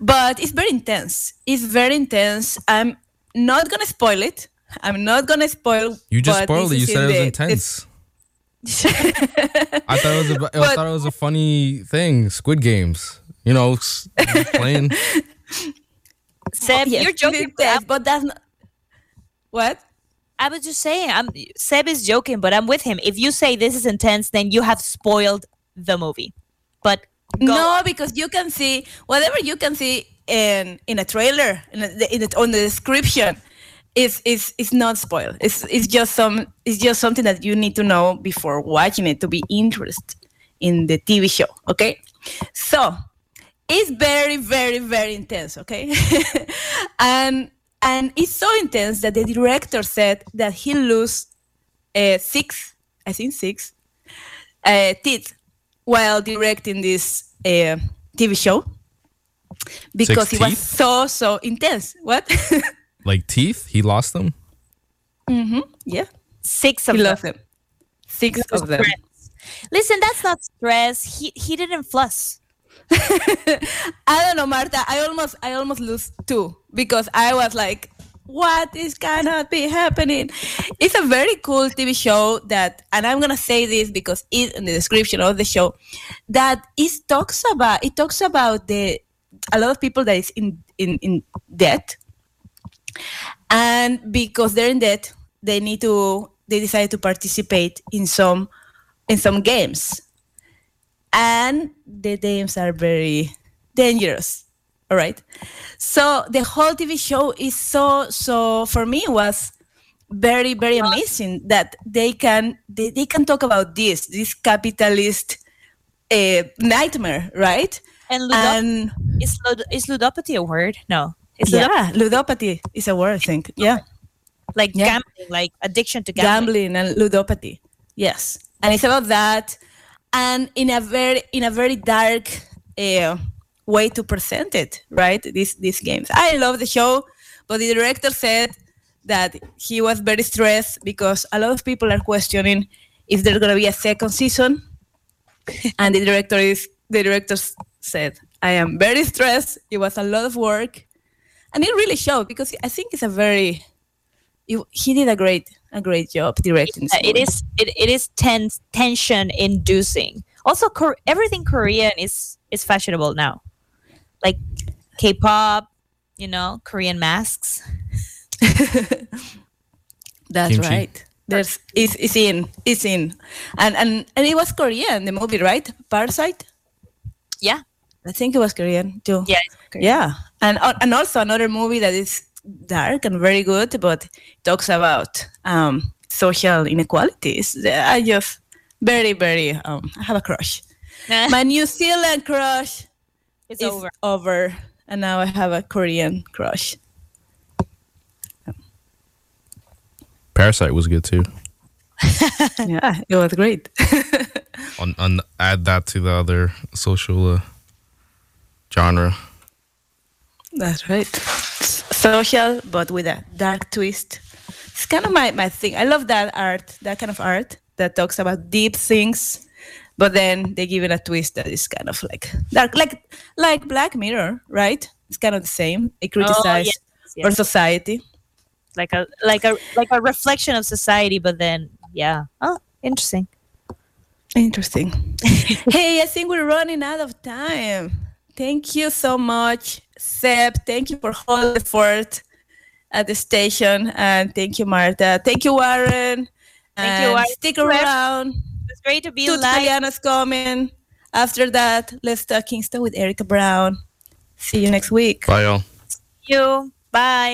But it's very intense. It's very intense. I'm not gonna spoil it. I'm not gonna spoil. you just spoiled it. You said it was the- intense. I thought it was. A, I But- thought it was a funny thing. Squid Games. You know, playing. Seb, oh, Yes, you're joking. but intense, but that's not. What? I was just saying, I'm Seb is joking, but I'm with him. If you say this is intense, then you have spoiled the movie. But go No, because you can see whatever you can see in in a trailer in, a, in it, on the description is is is not spoiled. It's it's just some it's just something that you need to know before watching it to be interested in the TV show. Okay, so it's very very very intense. Okay, and and it's so intense that the director said that he lose uh, six, I think six uh, teeth while directing this uh, TV show because Six it was so so intense. What? Like teeth, he lost them. Mm-hmm. Yeah, six of he them. lost them. Six of them. Stress. Listen, that's not stress. He he didn't floss. I don't know, Marta. I almost I almost lose two because I was like, what is cannot be happening? It's a very cool TV show that, and I'm gonna say this because it's in the description of the show, that it talks about it talks about the a lot of people that is in in in debt, and because they're in debt, they need to they decide to participate in some in some games and the games are very dangerous all right so the whole tv show is so so for me was very very amazing that they can they, they can talk about this this capitalist uh, nightmare right And ludop- and is, lud- is ludopathy a word? No. Yeah. ludopathy is a word i think. Yeah. Like Yeah. gambling, like addiction to gambling. gambling and ludopathy. Yes. And it's about that. And in a very in a very dark uh, way to present it right? These these games. I love the show but the director said that he was very stressed because a lot of people are questioning if there's going to be a second season. And the director is the director said i am very stressed. It was a lot of work and it really showed because i think it's a very you, he did a great a great job directing. this Uh, it movie. is it, it is tense tension inducing. Also, Kor- everything Korean is is fashionable now, like K-pop, you know, Korean masks. That's Kimchi. right. There's it's, it's in it's in, and and and it was Korean the movie right? Parasite. Yeah, I think it was Korean too. yeah, Korean. Yeah, and uh, and also another movie that is dark and very good, but talks about um, social inequalities. I just very very um, I have a crush. My New Zealand crush it's is over. over, and now I have a Korean crush. Parasite was good too. yeah, it was great. On, on add that to the other social uh, genre. That's right. Social, but with a dark twist. It's kind of my, my thing. I love that art, that kind of art that talks about deep things, but then they give it a twist that is kind of like dark, like like Black Mirror, right? It's kind of the same. It oh, criticizes yes, our society. like a like a like a reflection of society, but then yeah. Oh, interesting. Interesting. hey, I think we're running out of time. Thank you so much, Seb. Thank you for holding the fort at the station. And thank you, Marta. Thank you, Warren. Thank you, Warren. Stick around. It's great to be Two live. Italianos coming. After that, let's talk Kingston with Erica Brown. See you next week. Bye, y'all. See you. Bye.